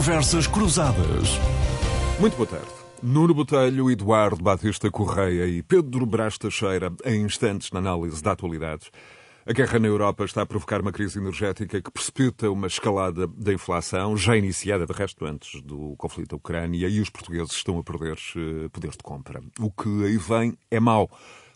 Conversas Cruzadas. Muito boa tarde. Nuno Botelho, Eduardo Batista Correia e Pedro Brás Teixeira, em instantes na análise da atualidade. A guerra na Europa está a provocar uma crise energética que precipita uma escalada da inflação, já iniciada, de resto, antes do conflito da Ucrânia, e os portugueses estão a perder eh, poder de compra. O que aí vem é mau.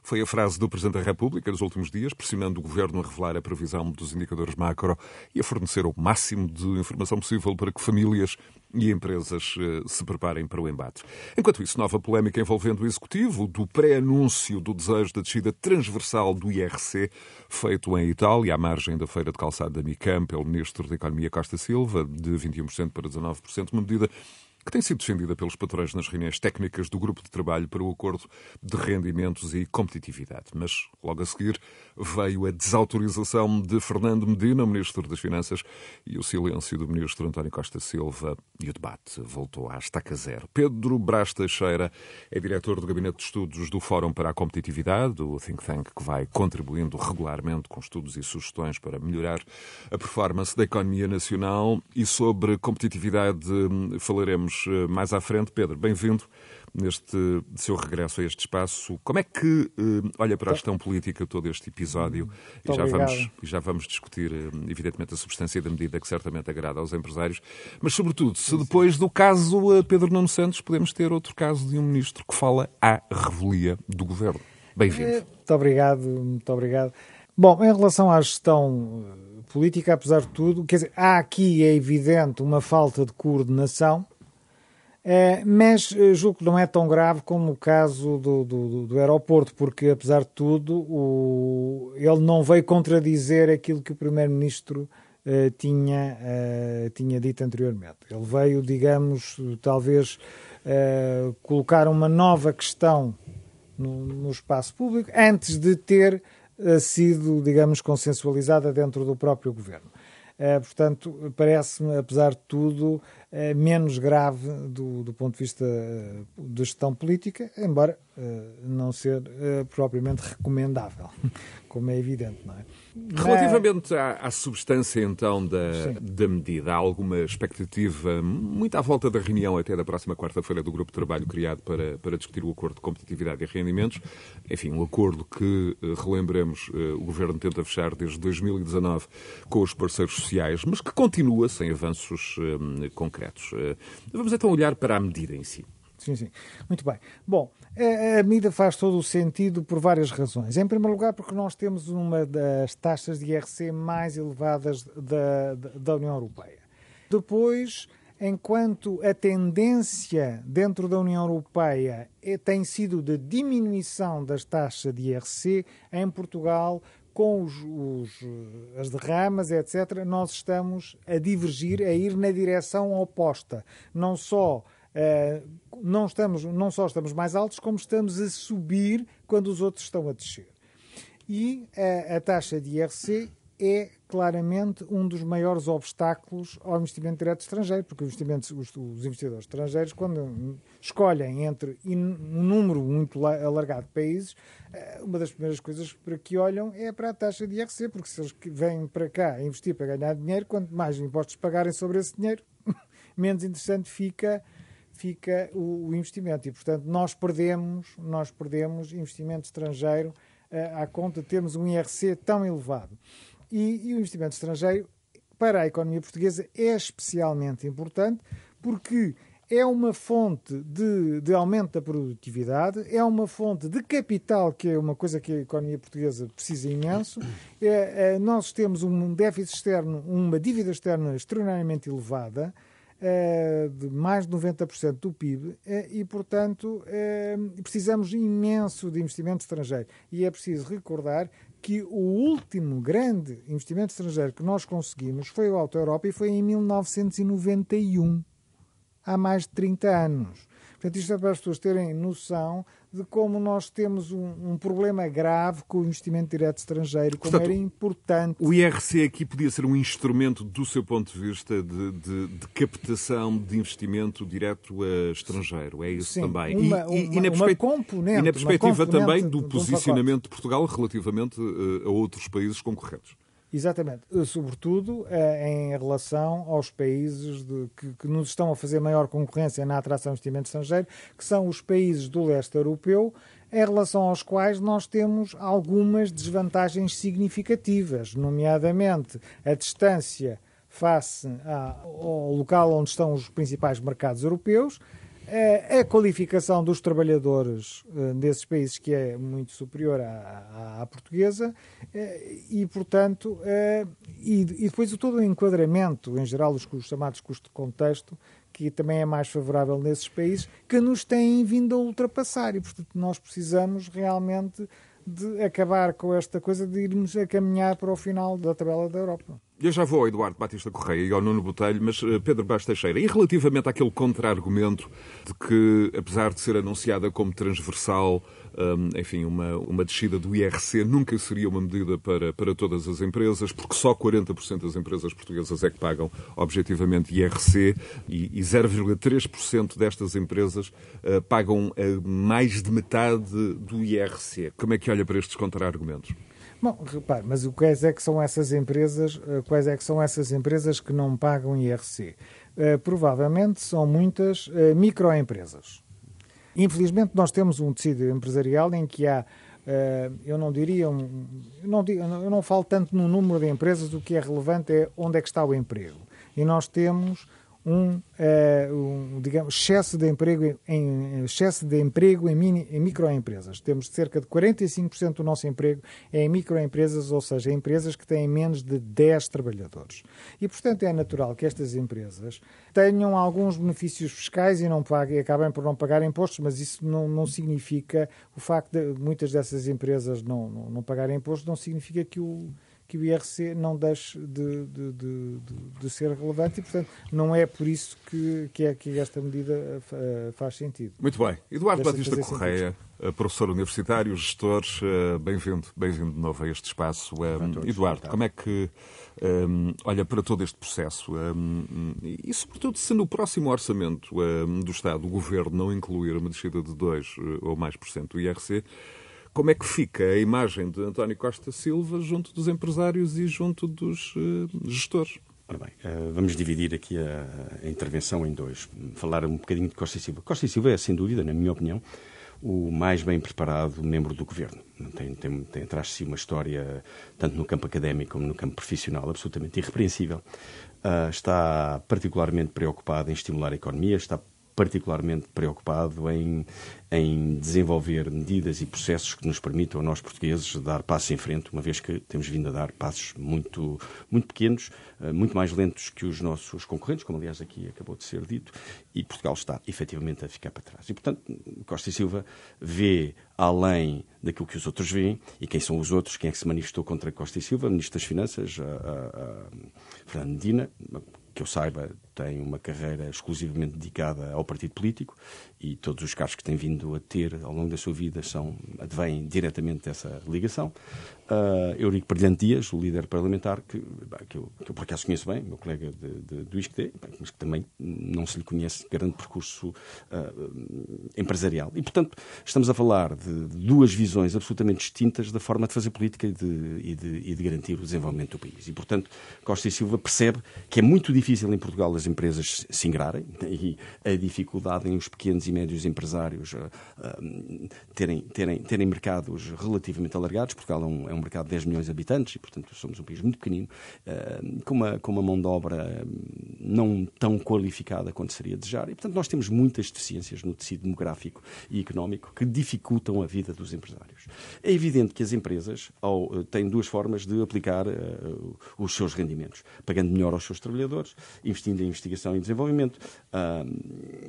Foi a frase do Presidente da República nos últimos dias, pressionando o Governo a revelar a previsão dos indicadores macro e a fornecer o máximo de informação possível para que famílias e empresas eh, se preparem para o embate. Enquanto isso, nova polémica envolvendo o Executivo do pré-anúncio do desejo da descida transversal do IRC, feito em Itália, à margem da feira de calçado da Micam, pelo Ministro da Economia Costa Silva, de 21% para 19%, uma medida que tem sido defendida pelos patrões nas reuniões técnicas do Grupo de Trabalho para o Acordo de Rendimentos e Competitividade. Mas, logo a seguir, veio a desautorização de Fernando Medina, Ministro das Finanças, e o silêncio do Ministro António Costa Silva, e o debate voltou à estaca zero. Pedro Brás Teixeira é diretor do Gabinete de Estudos do Fórum para a Competitividade, o think tank que vai contribuindo regularmente com estudos e sugestões para melhorar a performance da economia nacional. E sobre competitividade falaremos eh, mais à frente. Pedro, bem-vindo neste seu regresso a este espaço. Como é que uh, olha para a gestão política todo este episódio? e já, vamos, e já vamos discutir, uh, evidentemente, a substância da medida que certamente agrada aos empresários. Mas, sobretudo, se depois do caso Pedro Nuno Santos podemos ter outro caso de um ministro que fala à revelia do governo. Bem-vindo. Muito obrigado, muito obrigado. Bom, em relação à gestão política, apesar de tudo, quer dizer, há aqui, é evidente, uma falta de coordenação mas eh, julgo que não é tão grave como o caso do, do, do aeroporto, porque, apesar de tudo, o, ele não veio contradizer aquilo que o Primeiro-Ministro uh, tinha, uh, tinha dito anteriormente. Ele veio, digamos, talvez uh, colocar uma nova questão no, no, espaço público antes de ter sido, digamos, consensualizada dentro do próprio governo. portanto, parece-me, apesar de tudo, é menos grave do, do ponto de vista eh, da gestão política, embora uh, não ser uh, propriamente recomendável, como é evidente, não é? Relativamente à, à, substância, então, da, da medida, há alguma expectativa, muito à volta da reunião até da próxima quarta-feira do grupo de trabalho criado para, para discutir o acordo de competitividade e rendimentos. Enfim, um acordo que, relembremos, o Governo tenta fechar desde 2019 com os parceiros sociais, mas que continua sem avanços concretos concretos. Eh, vamos então olhar para a medida em si. Sim, sim. Muito bem. Bom, a medida faz todo o sentido por várias razões. Em primeiro lugar, porque nós temos uma das taxas de IRC mais elevadas da, da União Europeia. Depois, enquanto a tendência dentro da União Europeia é, tem sido de diminuição das taxas de IRC, em Portugal com os, os, as derramas, etc., nós estamos a divergir, a ir na direção oposta. Não só, uh, não, estamos, não só estamos mais altos, como estamos a subir quando os outros estão a descer. E a taxa de IRC é claramente um dos maiores obstáculos ao investimento direto estrangeiro, porque os, os, investidores estrangeiros, quando escolhem entre um número muito alargado de países, eh, uma das primeiras coisas para que olham é para a taxa de IRC, porque se eles vêm para cá investir para ganhar dinheiro, quanto mais impostos pagarem sobre esse dinheiro, menos interessante fica fica o, investimento. E portanto nós perdemos nós perdemos investimento estrangeiro uh, à conta de termos um IRC tão elevado e, e o investimento estrangeiro para a economia portuguesa é especialmente importante porque é uma fonte de, de, aumento da produtividade, é uma fonte de capital, que é uma coisa que a economia portuguesa precisa imenso. É, é, nós temos um déficit externo, uma dívida externa extraordinariamente elevada, de mais de 90% do PIB, é, e, portanto, é, precisamos imenso de investimento estrangeiro. E é preciso recordar que o último grande investimento estrangeiro que nós conseguimos foi o Auto Europa e foi em 1991, há mais de 30 anos. Portanto, isto é para as pessoas terem noção de como nós temos um, um, problema grave com o investimento direto estrangeiro, como Portanto, era importante. O IRC aqui podia ser um instrumento, do seu ponto de vista, de, de, de captação de investimento direto estrangeiro. É isso Sim, também. Uma, e, e, e, na uma componente, e na perspectiva componente também do posicionamento de Portugal relativamente uh, a outros países concorrentes. Exatamente. Sobretudo em relação aos países de, que, que, nos estão a fazer maior concorrência na atração de investimento estrangeiro, que são os países do leste europeu, em relação aos quais nós temos algumas desvantagens significativas, nomeadamente a distância face ao local onde estão os principais mercados europeus, a qualificação dos trabalhadores eh, desses países que é muito superior à, à portuguesa eh, e, portanto, eh, e, depois todo o enquadramento, em geral, os, os chamados custos de contexto, que também é mais favorável nesses países, que nos têm vindo a ultrapassar. E, portanto, nós precisamos realmente de acabar com esta coisa de irmos a caminhar para o final da tabela da Europa. Eu já vou ao Eduardo Batista Correia e ao Nuno Botelho, mas eh, Pedro Bastos Teixeira, e relativamente àquele contra-argumento de que, apesar de ser anunciada como transversal, um, enfim, uma, uma descida do IRC nunca seria uma medida para, para todas as empresas, porque só 40% das empresas portuguesas é que pagam objetivamente IRC e, e 0,3% destas empresas uh, pagam uh, mais de metade do IRC. Como é que olha para estes contra-argumentos? Bom, repare, mas quais é que são essas empresas, uh, quais é que são essas empresas que não pagam IRC? provavelmente são muitas microempresas. Infelizmente, nós temos um tecido empresarial em que há, uh, eu não diria, eu, não, eu não falo tanto no número de empresas, o que é relevante é onde é que está o emprego. E nós temos um, uh, um, digamos, excesso de emprego em, excesso de emprego em, mini, em microempresas. Temos cerca de 45% do nosso emprego em microempresas, ou seja, empresas que têm menos de 10 trabalhadores. E, portanto, é natural que estas empresas tenham alguns benefícios fiscais e não paguem, acabem por não pagar impostos, mas isso não, não significa, o facto de muitas dessas empresas não, não, não pagarem impostos, não significa que o que o IRC não deixe de, de, de, de, ser relevante e, portanto, não é por isso que, que, é, que esta medida uh, faz sentido. Muito bem. Eduardo Batista Correia, sentido. professor universitário, gestor, bem-vindo bem de novo a este espaço. Um, Eduardo, como é que um, olha para todo este processo um, e, sobretudo, se no próximo orçamento do Estado o Governo não incluir uma descida de 2 ou mais por cento do IRC, como é que fica a imagem de António Costa Silva junto dos empresários e junto dos uh, gestores? Ora bem, uh, vamos dividir aqui a, intervenção em dois. Falar um bocadinho de Costa Silva. Costa Silva é, sem dúvida, na minha opinião, o mais bem preparado membro do governo. Tem, tem, tem atrás de si uma história, tanto no campo académico como no campo profissional, absolutamente irrepreensível. Uh, está particularmente preocupado em estimular a economia, está particularmente preocupado em, em desenvolver medidas e processos que nos permitam, nós portugueses, dar passos em frente, uma vez que temos vindo a dar passos muito, muito pequenos, eh, muito mais lentos que os nossos concorrentes, como aliás aqui acabou de ser dito, e Portugal está efetivamente a ficar para trás. E, portanto, Costa e Silva vê além daquilo que os outros veem, e quem são os outros, quem é que se manifestou contra Costa e Silva, Ministro das Finanças, a, a, a Fernando Medina, que eu saiba, tem uma carreira exclusivamente dedicada ao partido político e todos os cargos que tem vindo a ter ao longo da sua vida são, advêm diretamente dessa ligação. Uh, Eurico Brilhante Dias, o líder parlamentar, que, que, eu, que eu por acaso conheço bem, meu colega de, de, do ISCTE, mas que também não se lhe conhece grande percurso uh, empresarial. E, portanto, estamos a falar de duas visões absolutamente distintas da forma de fazer política e de, e de, e de garantir o desenvolvimento do país. E, portanto, Costa e Silva percebe que é muito difícil em Portugal as empresas se ingrarem e a dificuldade em os pequenos e médios empresários uh, terem, terem, terem mercados relativamente alargados. Portugal é um, é um mercado de 10 milhões de habitantes e, portanto, somos um país muito pequenino, uh, com, uma, com uma mão de obra não tão qualificada quanto seria desejar. E, portanto, nós temos muitas deficiências no tecido demográfico e económico que dificultam a vida dos empresários. É evidente que as empresas ao, uh, têm duas formas de aplicar uh, os seus rendimentos. Pagando melhor aos seus trabalhadores, investindo em investigação e desenvolvimento,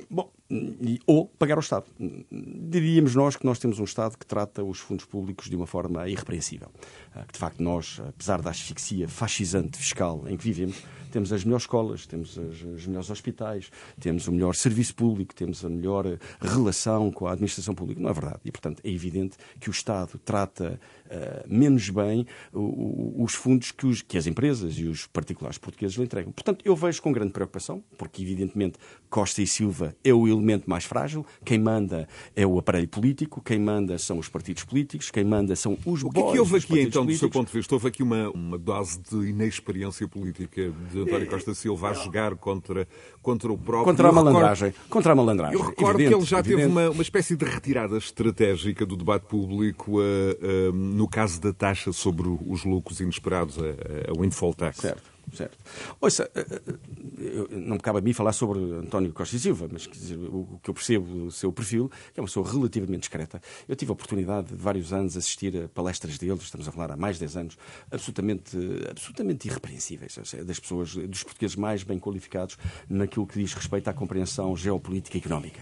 bom, e, ou pagar ao Estado. Diríamos nós que nós temos um Estado que trata os fundos públicos de uma forma irrepreensível. Ah, que, de facto, nós, apesar da asfixia fascisante fiscal em que vivemos, temos as melhores escolas, temos as, os melhores hospitais, temos o melhor serviço público, temos a melhor relação com a administração pública. Não é verdade. E, portanto, é evidente que o Estado trata uh, menos bem os fundos que, os, que as empresas e os particulares portugueses lhe entregam. Portanto, eu vejo com grande preocupação, porque, evidentemente, Costa e Silva é o elemento mais frágil, quem manda é o aparelho político, quem manda são os partidos políticos, quem manda são os O que é que houve aqui, então, políticos. do seu ponto de vista? Houve aqui uma, uma dose de inexperiência política de António Costa Silva a jogar contra, contra o próprio... Contra a Eu recordo- malandragem. Contra a malandragem. Eu recordo Evidente, que ele já teve evidente. uma, uma espécie de retirada estratégica do debate público eh, eh, no caso da taxa sobre os lucros inesperados, a, a windfall tax. Certo, certo. Ouça, eh, eh, não me cabe a mim falar sobre António Costa e Silva, mas dizer, o que eu percebo do seu perfil, que é uma pessoa relativamente discreta. Eu tive a oportunidade de vários anos assistir a palestras dele, estamos a falar há mais de 10 anos, absolutamente, absolutamente irrepreensíveis, das pessoas, dos portugueses mais bem qualificados naquilo que diz respeito à compreensão geopolítica e económica.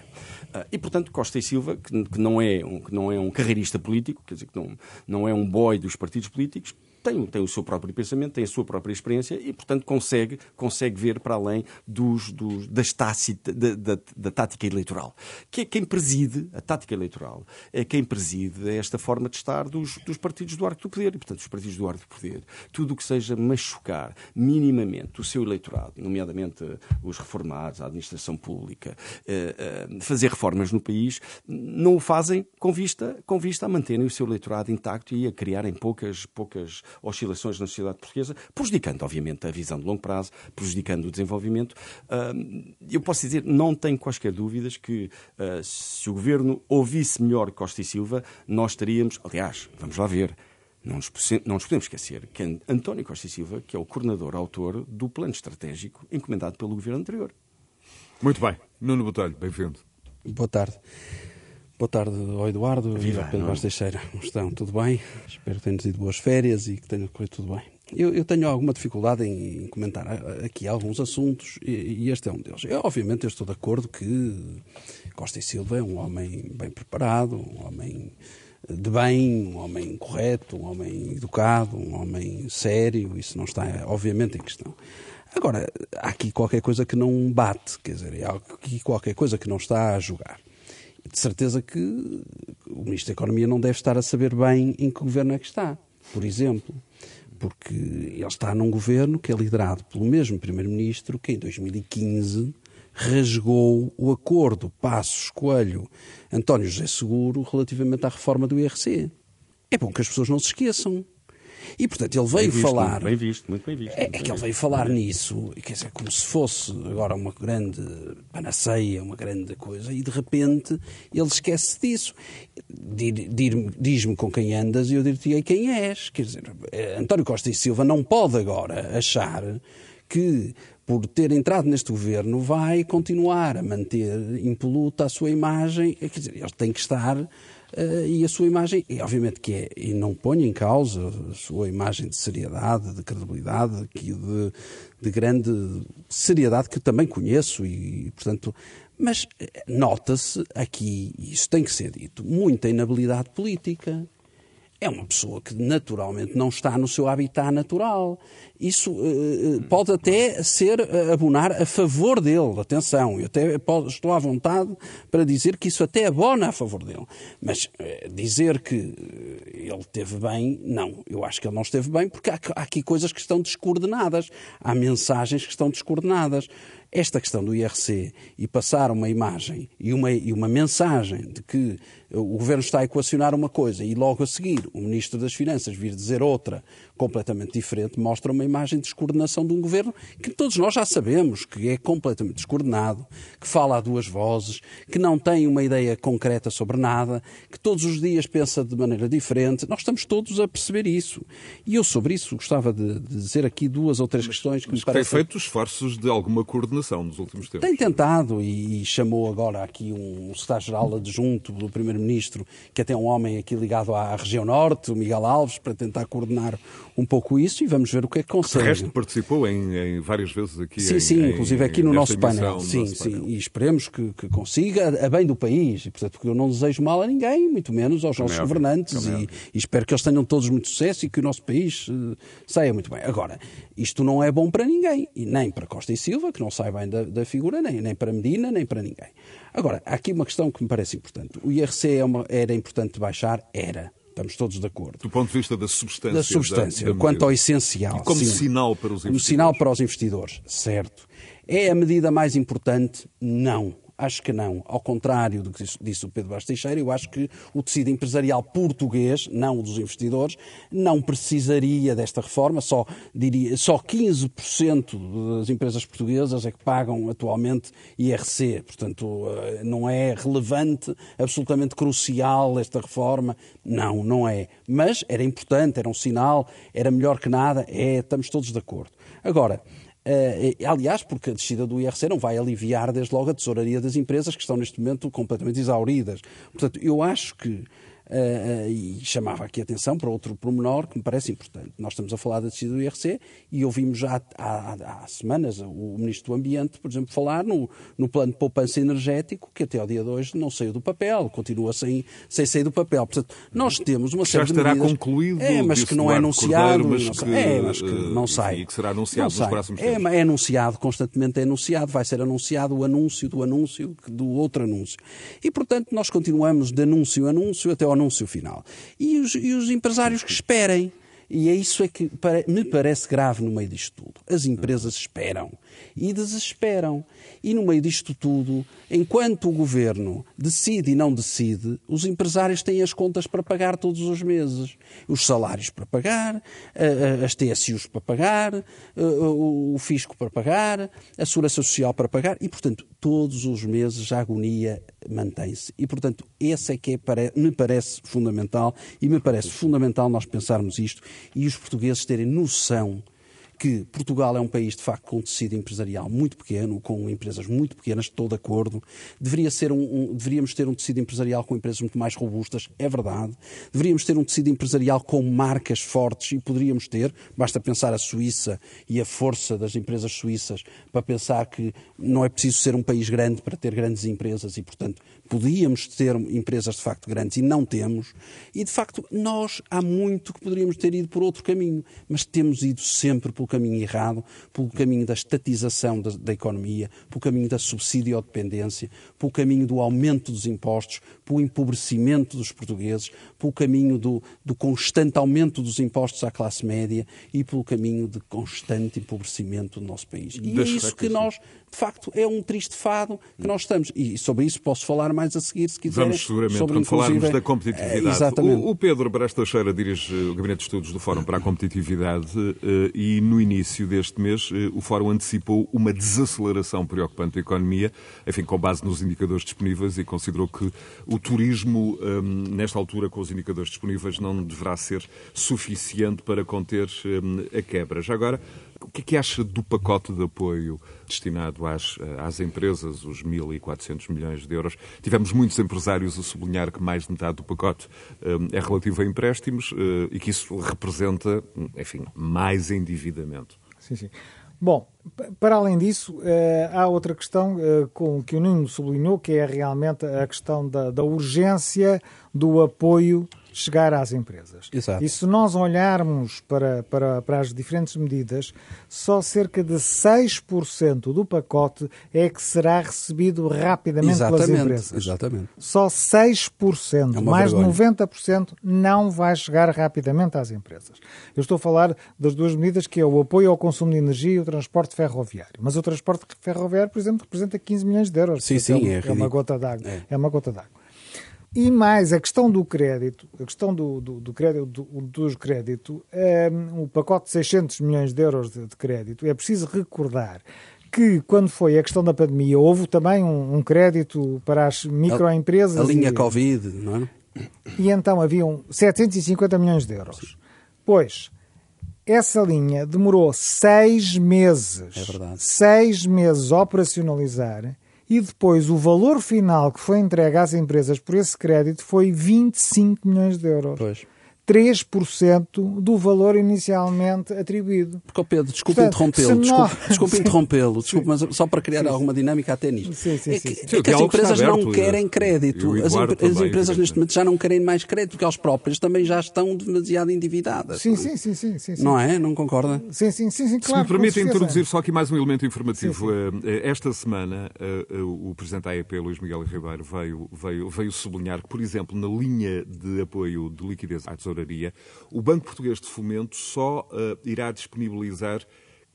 Ah, E, portanto, Costa e Silva, que não é um, que não é um carreirista político, quer dizer, que não, não é um boy dos partidos políticos, tem, tem o seu próprio pensamento, tem a sua própria experiência e, portanto, consegue, consegue ver para além dos, dos, das tácita, da, da, da tática eleitoral. Que é quem preside, a tática eleitoral, é quem preside esta forma de estar dos, dos partidos do arco do poder. E, portanto, os partidos do arco do poder, tudo o que seja machucar minimamente o seu eleitorado, nomeadamente eh, os reformados, a administração pública, eh, eh, fazer reformas no país, não o fazem com vista, com vista a manterem o seu eleitorado intacto e a criarem poucas, poucas oscilações na sociedade portuguesa, prejudicando, obviamente, a visão de longo prazo, prejudicando o desenvolvimento. Ah, Eu posso dizer, não tenho quaisquer dúvidas que ah, se o governo ouvisse melhor Costa e Silva, nós estaríamos, aliás, vamos lá ver, não nos, não nos podemos esquecer que António Costa e Silva, que é o coordenador, autor do plano estratégico encomendado pelo governo anterior. Muito bem. Nuno Botelho, bem-vindo. Boa tarde. Boa tarde ao Eduardo Viva, e ao Pedro é? Vaz Teixeira. Como estão? Tudo bem? Espero que tenham tido boas férias e que tenha corrido tudo bem. Eu, eu tenho alguma dificuldade em, comentar aqui alguns assuntos e, e este é um deles. Eu, obviamente, eu estou de acordo que Costa e Silva é um homem bem preparado, um homem de bem, um homem correto, um homem educado, um homem sério. Isso não está, obviamente, em questão. Agora, há aqui qualquer coisa que não bate, quer dizer, há aqui qualquer coisa que não está a jogar. De certeza que o Ministro da Economia não deve estar a saber bem em que governo é que está, por exemplo. Porque ele está num governo que é liderado pelo mesmo Primeiro-Ministro que em 2015 rasgou o acordo Passos Coelho António José Seguro relativamente à reforma do IRC. É bom que as pessoas não se esqueçam. E, portanto, ele veio Bem visto, falar. muito Bem visto, muito bem visto. É, é que ele veio falar nisso, quer dizer, como se fosse agora uma grande panaceia, uma grande coisa, e de repente ele esquece disso. Diz-me com quem andas e eu dir-te quem és. Quer dizer, eh, António Costa e Silva não pode agora achar que por ter entrado neste governo vai continuar a manter impoluta a sua imagem. Quer dizer, ele tem que estar eh, e a sua imagem, e obviamente que é, e não ponho em causa a sua imagem de seriedade, de credibilidade, que de, de grande seriedade que também conheço e, portanto, mas eh, nota-se aqui, isso tem que ser dito, muita inabilidade política. É uma pessoa que naturalmente não está no seu habitat natural. Isso eh, pode até ser eh, abonar a favor dele. Atenção, eu até estou à vontade para dizer que isso até abona a favor dele. Mas eh, dizer que ele esteve bem, não. Eu acho que ele não esteve bem porque há, há aqui coisas que estão descoordenadas. Há mensagens que estão descoordenadas. Esta questão do IRC e passar uma imagem e uma, e uma mensagem de que o governo está a equacionar uma coisa e logo a seguir o Ministro das Finanças vir dizer outra completamente diferente mostra uma imagem de descoordenação de um governo que todos nós já sabemos que é completamente descoordenado, que fala a duas vozes, que não tem uma ideia concreta sobre nada, que todos os dias pensa de maneira diferente. Nós estamos todos a perceber isso. E eu sobre isso gostava de, dizer aqui duas ou três questões que me Mas tem parecem... feito esforços de alguma coordenação nos últimos tempos. Tem tentado e, e chamou agora aqui um secretário-geral adjunto do Primeiro-Ministro, que até é um homem aqui ligado à região norte, o Miguel Alves, para tentar coordenar um pouco isso e vamos ver o que é que consegue. resto, participou em, em várias vezes aqui. Sim, em- sim, em- inclusive aqui no nosso painel. Sim, nosso sim. painel. E esperemos que, que consiga a bem do país. E, portanto, porque eu não desejo mal a ninguém, muito menos aos nossos é governantes. é E, e espero que eles tenham todos muito sucesso e que o nosso país eh, saia muito bem. Agora, isto não é bom para ninguém. E nem para Costa e Silva, que não sai bem da, da figura, nem, nem para Medina, nem para ninguém. Agora, há aqui uma questão que me parece importante. O IRC é uma- era importante baixar? Era. Estamos todos de acordo Do ponto de vista da substância. da substância, da- da quanto ao essencial. E como sim. sinal para os Como investidores. sinal para os investidores, certo. É a medida mais importante? Não. Acho que não. Ao contrário do que disse o Pedro Bastos Teixeira, eu acho que o tecido empresarial português, não o dos investidores, não precisaria desta reforma. Só, diria, só 15% das empresas portuguesas é que pagam atualmente IRC. Portanto, eh, não é relevante, absolutamente crucial esta reforma. Não, não é. Mas era importante, era um sinal, era melhor que nada. É, estamos todos de acordo. Agora, aliás, porque a descida do IRC não vai aliviar desde logo a tesouraria das empresas que estão neste momento completamente exauridas. Portanto, eu acho que Uh, e chamava aqui a atenção para outro pormenor que me parece importante. Nós estamos a falar da descida do IRC e ouvimos já há, há, há, semanas o Ministro do Ambiente, por exemplo, falar no, no plano de poupança energético que até ao dia de hoje não saiu do papel, continua sem, sem sair do papel. Portanto, nós temos uma série já estará de medidas... concluído, é, mas que não é anunciado, Cordeiro, mas não, que, é, mas que não sai. E que será anunciado nos próximos é, tempos. É anunciado, constantemente é anunciado, vai ser anunciado o anúncio do anúncio do outro anúncio. E, portanto, nós continuamos de anúncio a anúncio até ao anúncio final e os, e os empresários que esperem. E é isso é que me parece grave no meio disto tudo. As empresas esperam e desesperam. E no meio disto tudo, enquanto o governo decide e não decide, os empresários têm as contas para pagar todos os meses. Os salários para pagar, as TSUs para pagar, o fisco para pagar, a segurança social para pagar e, portanto, todos os meses a agonia mantém-se. E, portanto, esse é que é, me parece fundamental e me parece fundamental nós pensarmos isto e os portugueses terem noção que Portugal é um país, de facto, com um tecido empresarial muito pequeno, com empresas muito pequenas, estou de acordo. Deveria ser um, um, deveríamos ter um tecido empresarial com empresas muito mais robustas, é verdade. Deveríamos ter um tecido empresarial com marcas fortes e poderíamos ter. Basta pensar a Suíça e a força das empresas suíças para pensar que não é preciso ser um país grande para ter grandes empresas e, portanto, podíamos ter empresas de facto grandes e não temos. E, de facto, nós há muito que poderíamos ter ido por outro caminho, mas temos ido sempre por pelo caminho errado, pelo caminho da estatização da, da economia, pelo caminho da subsídio-dependência, pelo caminho do aumento dos impostos, pelo empobrecimento dos portugueses, pelo caminho do, do constante aumento dos impostos à classe média e pelo caminho de constante empobrecimento do nosso país. E é isso que nós, de facto, é um triste fado que nós estamos. E sobre isso posso falar mais a seguir, se quiserem. Vamos seguramente, sobre, quando falarmos da competitividade. É, exatamente. O, o Pedro Bresta Cheira dirige o Gabinete de Estudos do Fórum para a Competitividade eh, e no início deste mês eh, o Fórum antecipou uma desaceleração preocupante da economia, enfim, com base nos indicadores disponíveis e considerou que o turismo, hum, nesta altura, com os indicadores disponíveis, não deverá ser suficiente para conter hum, a quebra. Já agora, o que é que acha do pacote de apoio destinado às, às empresas, os 1.400 milhões de euros? Tivemos muitos empresários a sublinhar que mais de metade do pacote hum, é relativo a empréstimos uh, e que isso representa, enfim, mais endividamento. Sim, sim. Bom, para além disso, eh, há outra questão eh, com que o Nuno sublinhou, que é realmente a questão da, da urgência do apoio chegar às empresas. Exato. E se nós olharmos para, para, para as diferentes medidas, só cerca de 6% do pacote é que será recebido rapidamente exatamente, pelas empresas. Exatamente. Só 6%, é mais vergonha. de 90% não vai chegar rapidamente às empresas. Eu estou a falar das duas medidas que é o apoio ao consumo de energia e o transporte ferroviário. Mas o transporte ferroviário, por exemplo, representa 15 milhões de euros. Sim, sim, é, é, é uma gota d'água. É. é uma gota d'água. E mais, a questão do crédito, a questão do, do, do crédito, do, dos créditos, um, o pacote de 600 milhões de euros de, de, crédito, é preciso recordar que quando foi a questão da pandemia houve também um, um crédito para as microempresas. A, a linha e, Covid, não é? E então haviam 750 milhões de euros. Pois, essa linha demorou seis meses. É. Seis meses a operacionalizar e depois o valor final que foi entregue às empresas por esse crédito foi 25 milhões de euros. Pois. 3% do valor inicialmente atribuído. Porque, oh Pedro, desculpe interrompê-lo, desculpe, desculpe interrompê-lo, desculpe, mas só para criar sim. alguma dinâmica até nisto. Sim, sim, é que, é que as empresas não querem crédito. As, as, empresas neste momento já não querem mais crédito, porque elas próprias também já estão demasiado endividadas. Sim, sim, sim, sim, sim, Não é? Não concorda? Sim, sim, sim, sim claro. Se me permite introduzir só aqui mais um elemento informativo. Esta semana, o Presidente da AEP, Luís Miguel Ribeiro, veio, veio, veio sublinhar que, por exemplo, na linha de apoio de liquidez à tesouraria, o Banco Português de Fomento só uh, irá disponibilizar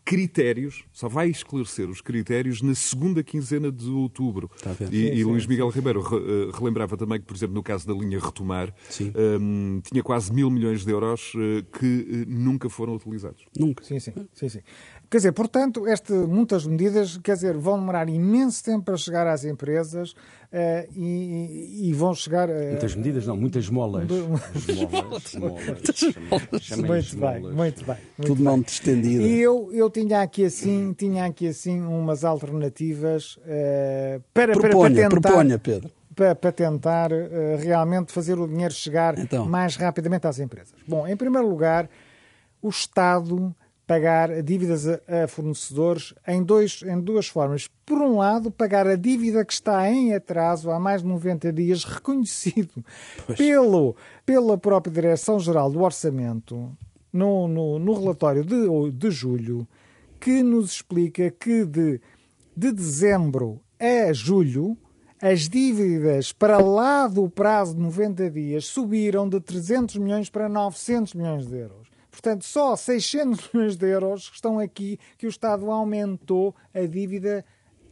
critérios, só vai esclarecer os critérios na segunda quinzena de outubro. Ver. E, Sim, e sim, Luís sim. Miguel Ribeiro re- eh, relembrava também que, por exemplo, no caso da linha Retomar, Sim. hum, tinha quase mil milhões de euros eh, que nunca foram utilizados. Nunca. Sim, sim, sim, sim. Quer dizer, portanto, este, muitas medidas, quer dizer, vão demorar imenso tempo para chegar às empresas eh, e, e vão chegar... eh, Muitas medidas, não, muitas molas. Esmolas. Chamem muito bem, muito bem. muito Tudo bem. não estendido. E eu, eu tinha aqui assim, tinha aqui assim umas alternativas eh, para, para- para, Proponha, tentar, proponha, Pedro. para, para tentar eh, realmente fazer o dinheiro chegar Então. mais rapidamente às empresas. Bom, em primeiro lugar, o Estado pagar dívidas a, fornecedores em, dois, em duas formas. Por um lado, pagar a dívida que está em atraso há mais de 90 dias, reconhecido pelo, pela própria Direção-Geral do Orçamento, no, no, no relatório de, de julho, que nos explica que de, de dezembro a julho as dívidas para lá do prazo de 90 dias subiram de 300 milhões para 900 milhões de euros. Portanto, só 600 milhões de euros estão aqui que o Estado aumentou a dívida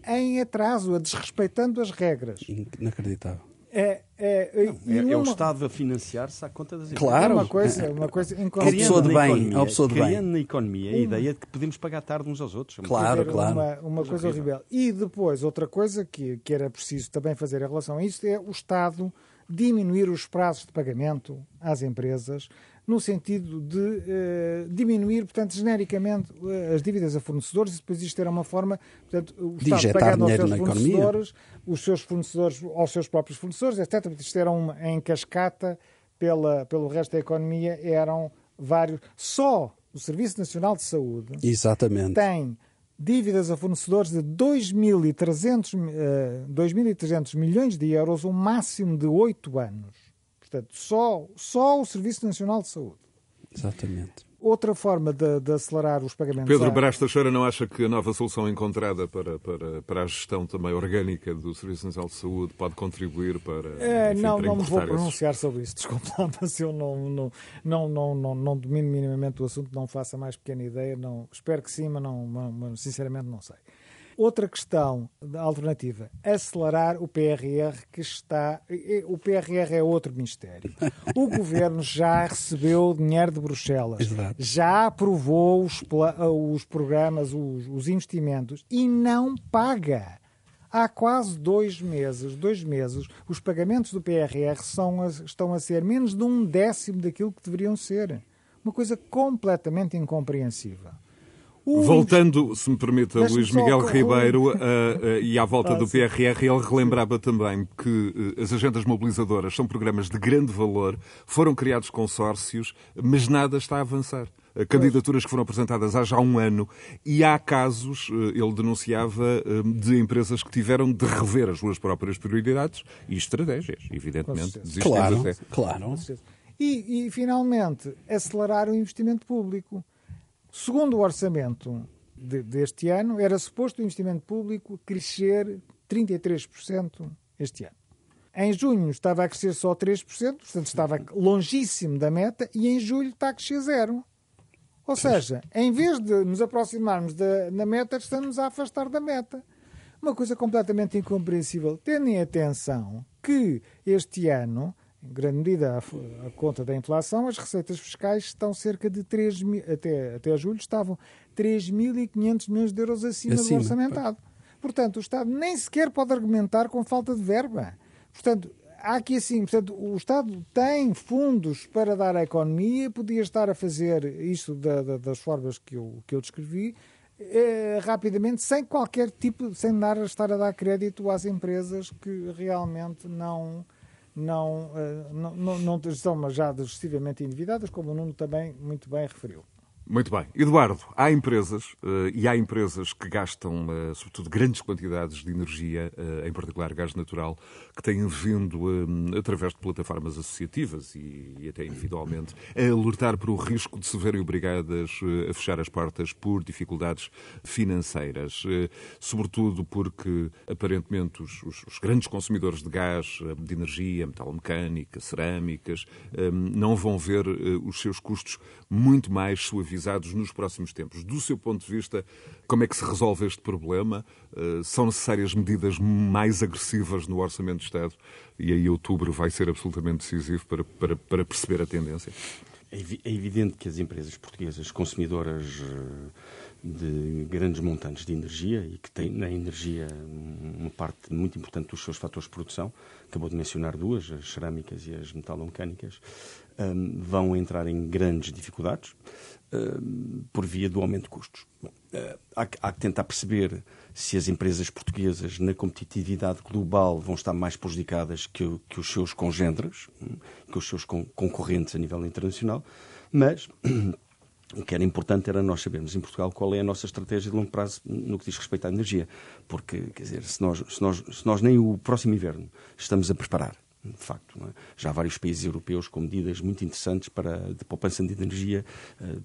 em atraso, a desrespeitando as regras. Inacreditável. É, é, e É, é o uma- Estado a financiar-se à conta das Claro. é uma coisa, uma coisa Criando- inconcebível. pessoa de bem, economia, é uma pessoa de bem. na economia a ideia de que podemos pagar tarde uns aos outros. É uma Claro, dizer, claro. Uma, uma coisa horrível. E depois, outra coisa que, que era preciso também fazer em relação a isto é o Estado diminuir os prazos de pagamento às empresas, no sentido de eh, diminuir, portanto, genericamente, eh, as dívidas a fornecedores, e depois isto era uma forma, portanto, o De Estado injetar pagando aos seus na economia. fornecedores, os seus fornecedores aos seus próprios fornecedores, etc. Isto era uma, em cascata pela, pelo resto da economia, eram vários. Só o Serviço Nacional de Saúde Exatamente. tem dívidas a fornecedores de 2.300 eh, 2.300 milhões de euros, um máximo de 8 anos. Portanto, só, só o Serviço Nacional de Saúde. Exatamente. Outra forma de, de acelerar os pagamentos. Pedro à- Brás Teixeira não acha que a nova solução encontrada para, para, para a gestão também orgânica do Serviço Nacional de Saúde pode contribuir para. É, enfim, não, para não me vou esses- pronunciar sobre isso, desculpe lá, mas eu não, não, não, não, não, não domino minimamente o assunto, não faço a mais pequena ideia, não, espero que sim, mas, não, mas- mas sinceramente não sei. Outra questão da alternativa, acelerar o PRR que está. O PRR é outro ministério. O governo já recebeu dinheiro de Bruxelas, Exato. já aprovou os, os programas, os, os investimentos e não paga. Há quase dois meses, dois meses, os pagamentos do PRR são estão a ser menos de um décimo daquilo que deveriam ser. Uma coisa completamente incompreensível. Voltando, se me permite, a Deixe-me Luís Miguel. Ribeiro ah, ah, e à volta Ah, do sim. PRR, ele relembrava também que ah, as agendas mobilizadoras são programas de grande valor, foram criados consórcios, mas nada está a avançar. Ah, Candidaturas que foram apresentadas há já um ano e há casos, ah, ele denunciava, ah, de empresas que tiveram de rever as suas próprias prioridades e estratégias, evidentemente. Claro, até. claro. E, e, finalmente, acelerar o investimento público. Segundo o orçamento de- deste ano, era suposto o investimento público crescer 33% este ano. Em junho estava a crescer só 3%, portanto estava longíssimo da meta, e em julho está a crescer zero. Ou seja, em vez de nos aproximarmos da, da meta, estamos a afastar da meta. Uma coisa completamente incompreensível. Tendo em atenção que este ano, em grande medida a, a conta da inflação, as receitas fiscais estão cerca de 3 mil, até, até julho estavam 3.500 milhões de euros acima, Acima, do orçamentado. Portanto, o Estado nem sequer pode argumentar com falta de verba. Portanto, há aqui assim, portanto, o Estado tem fundos para dar à economia, podia estar a fazer isto da- da- das formas que eu, que eu descrevi, eh, rapidamente, sem qualquer tipo, sem dar, estar a dar crédito às empresas que realmente não, não, eh, não, não, não estão já excessivamente endividadas, como o Nuno também muito bem referiu. Muito bem. Eduardo, há empresas, eh, e há empresas que gastam, eh, sobretudo, grandes quantidades de energia, eh, em particular gás natural, que têm vindo, através de plataformas associativas e, até individualmente, a alertar para o risco de se verem obrigadas a fechar as portas por dificuldades financeiras. Sobretudo porque, aparentemente, os, os- grandes consumidores de gás, de energia, metalomecânica, cerâmicas, eh, não vão ver os seus custos muito mais suavizados concretizados nos próximos tempos. Do seu ponto de vista, como é que se resolve este problema? Uh, são necessárias medidas mais agressivas no Orçamento de Estado e aí outubro vai ser absolutamente decisivo para, para, para perceber a tendência? É, é evidente que as empresas portuguesas consumidoras uh, de grandes montantes de energia e que tem na energia uma parte muito importante dos seus fatores de produção, acabou de mencionar duas, as cerâmicas e as metalomecânicas, um, vão entrar em grandes dificuldades por via do aumento de custos. Uh, há, há, que tentar perceber se as empresas portuguesas na competitividade global vão estar mais prejudicadas que, que os seus congêneres, hum, que os seus concorrentes a nível internacional, mas O que era importante era nós sabermos em Portugal qual é a nossa estratégia de longo prazo no que diz respeito à energia. Porque, quer dizer, se nós, se nós, se nós nem o próximo inverno estamos a preparar, de facto, é? já há vários países europeus com medidas muito interessantes para, de poupança de energia uh,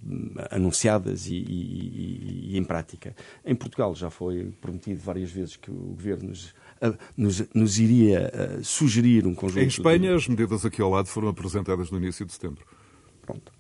anunciadas e, e, e, em prática. Em Portugal já foi prometido várias vezes que o governo nos, uh, nos, nos iria uh, sugerir um conjunto. Em Espanha, de... as medidas aqui ao lado foram apresentadas no início de setembro. Pronto.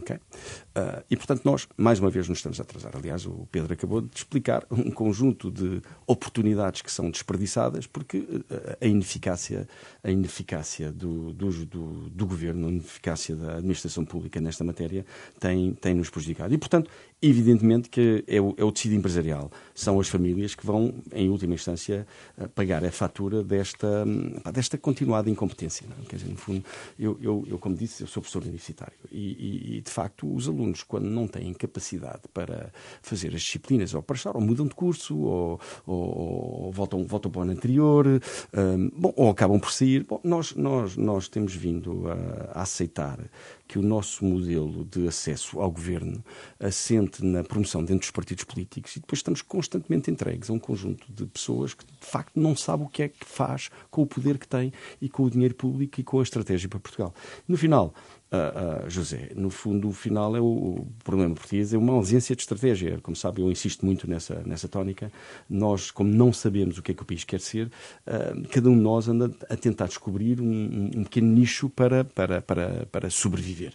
Uh, e, portanto, nós, mais uma vez, nos estamos a atrasar. Aliás, o Pedro acabou de explicar um conjunto de oportunidades que são desperdiçadas porque uh, a ineficácia, a ineficácia do, do, do, do, governo, a ineficácia da administração pública nesta matéria tem, tem nos prejudicado. E, portanto, evidentemente que é o, é o tecido empresarial. São as famílias que vão, em última instância, uh, pagar a fatura desta, desta continuada incompetência. Não? É? Quer dizer, no fundo, eu, eu, eu, como disse, eu sou professor universitário e, e de facto, os alunos, quando não têm capacidade para fazer as disciplinas, ou para estar, ou mudam de curso, ou, ou, ou voltam, voltam para o ano anterior, um, bom, ou acabam por sair. Bom, nós, nós, nós temos vindo a, a aceitar que o nosso modelo de acesso ao governo assente na promoção dentro dos partidos políticos e depois estamos constantemente entregues a um conjunto de pessoas que, de facto, não sabe o que é que faz com o poder que tem e com o dinheiro público e com a estratégia para Portugal. No final, uh, uh, José. No fundo, o final é o, o, problema português, é uma ausência de estratégia. Como sabe, eu insisto muito nessa, nessa tónica. Nós, como não sabemos o que é que o país quer ser, uh, cada um de nós anda a tentar descobrir um, um pequeno nicho para, para, para, para sobreviver.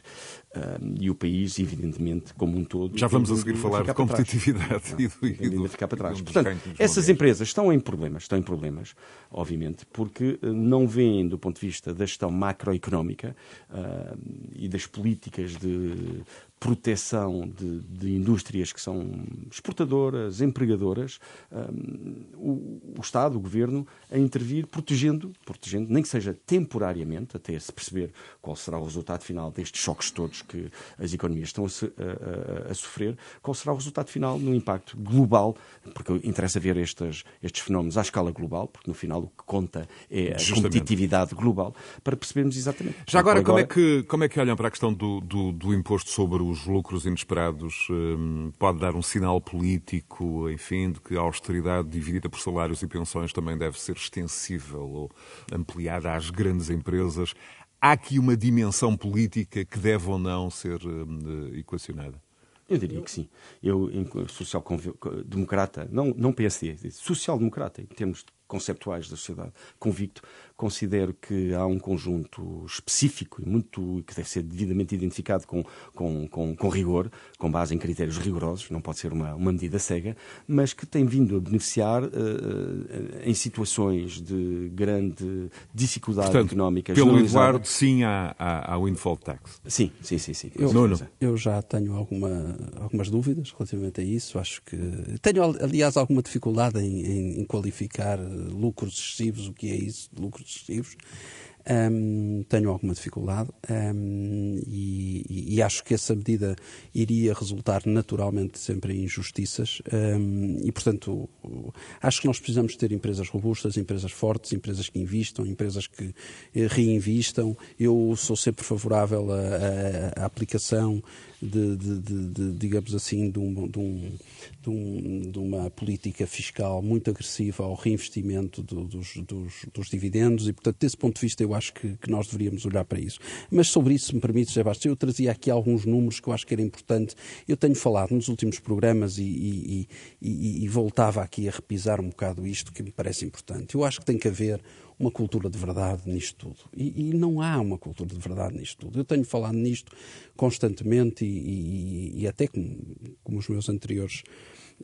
E o país, evidentemente, como um todo. Já vamos a seguir falar de competitividade e do, e do, ficar para trás. Portanto, essas empresas estão em problemas, estão em problemas, obviamente, porque não veem, do ponto de vista da gestão macroeconómica, e das políticas de proteção de, de, indústrias que são exportadoras, empregadoras, um, o, o, Estado, o Governo, a intervir, protegendo, protegendo, nem que seja temporariamente, até se perceber qual será o resultado final destes choques todos que as economias estão a, a, a, sofrer, qual será o resultado final no impacto global, porque interessa ver estes, estes fenómenos à escala global, porque no final o que conta é a Justamente. competitividade global, para percebermos exatamente. Já agora, agora, Como, é que, como é que olham para a questão do, do, do imposto sobre o os lucros inesperados um, pode dar um sinal político, enfim, de que a austeridade dividida por salários e pensões também deve ser extensível ou ampliada às grandes empresas. Há aqui uma dimensão política que deve ou não ser um, equacionada? Eu diria que sim. Eu, social-democrata, não, não PSD, social-democrata, em termos conceptuais da sociedade, convicto, considero que há um conjunto específico e muito que deve ser devidamente identificado com, com, com, com rigor, com base em critérios rigorosos, não pode ser uma, uma medida cega, mas que tem vindo a beneficiar uh, em situações de grande dificuldade Portanto, económica. Pelo Eduardo, sim à, à, à windfall tax. Sim, sim, sim. sim. Eu, eu já tenho alguma, algumas dúvidas relativamente a isso. Acho que tenho, aliás, alguma dificuldade em, em, em qualificar lucros excessivos, o que é isso, lucros excessivos. Um, tenho alguma dificuldade um, e, e, acho que essa medida iria resultar naturalmente sempre em injustiças um, e, portanto, acho que nós precisamos ter empresas robustas, empresas fortes, empresas que investam, empresas que eh, reinvistam. Eu sou sempre favorável à aplicação de, de, de, de, digamos assim, um, um, de, uma política fiscal muito agressiva ao reinvestimento do, dos, dos, dos, dividendos e, portanto, desse ponto de vista, eu acho que, que, nós deveríamos olhar para isso. Mas sobre isso, se me permite, José Bastos, eu trazia aqui alguns números que eu acho que era importante. Eu tenho falado nos últimos programas e, e, e, e voltava aqui a repisar um bocado isto que me parece importante. Eu acho que tem que haver uma cultura de verdade nisto tudo. E, e, não há uma cultura de verdade nisto tudo. Eu tenho falado nisto constantemente e, e, e até como, como os meus anteriores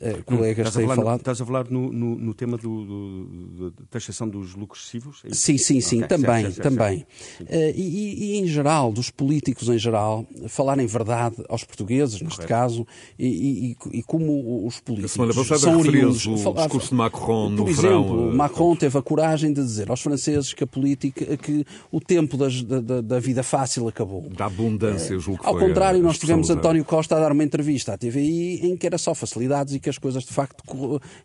uh, colegas têm falado. Estás a falar no, no, no tema do, do, da taxação dos lucros excessivos? É sim, sim, sim, okay, também, certo, certo, também. Certo. Uh, e, e, em geral, dos políticos em geral, falarem verdade aos portugueses, neste Correto. caso, e, e, como os políticos a semana passada são oriundos... o discurso de Macron no Por verão, exemplo, uh, Macron teve a coragem de dizer aos franceses que a política, que o tempo das, da, da, vida fácil acabou. Da abundância, julgo que Ao contrário, nós tivemos António Costa a dar uma entrevista à TVI em que era só facilidades e que as coisas de facto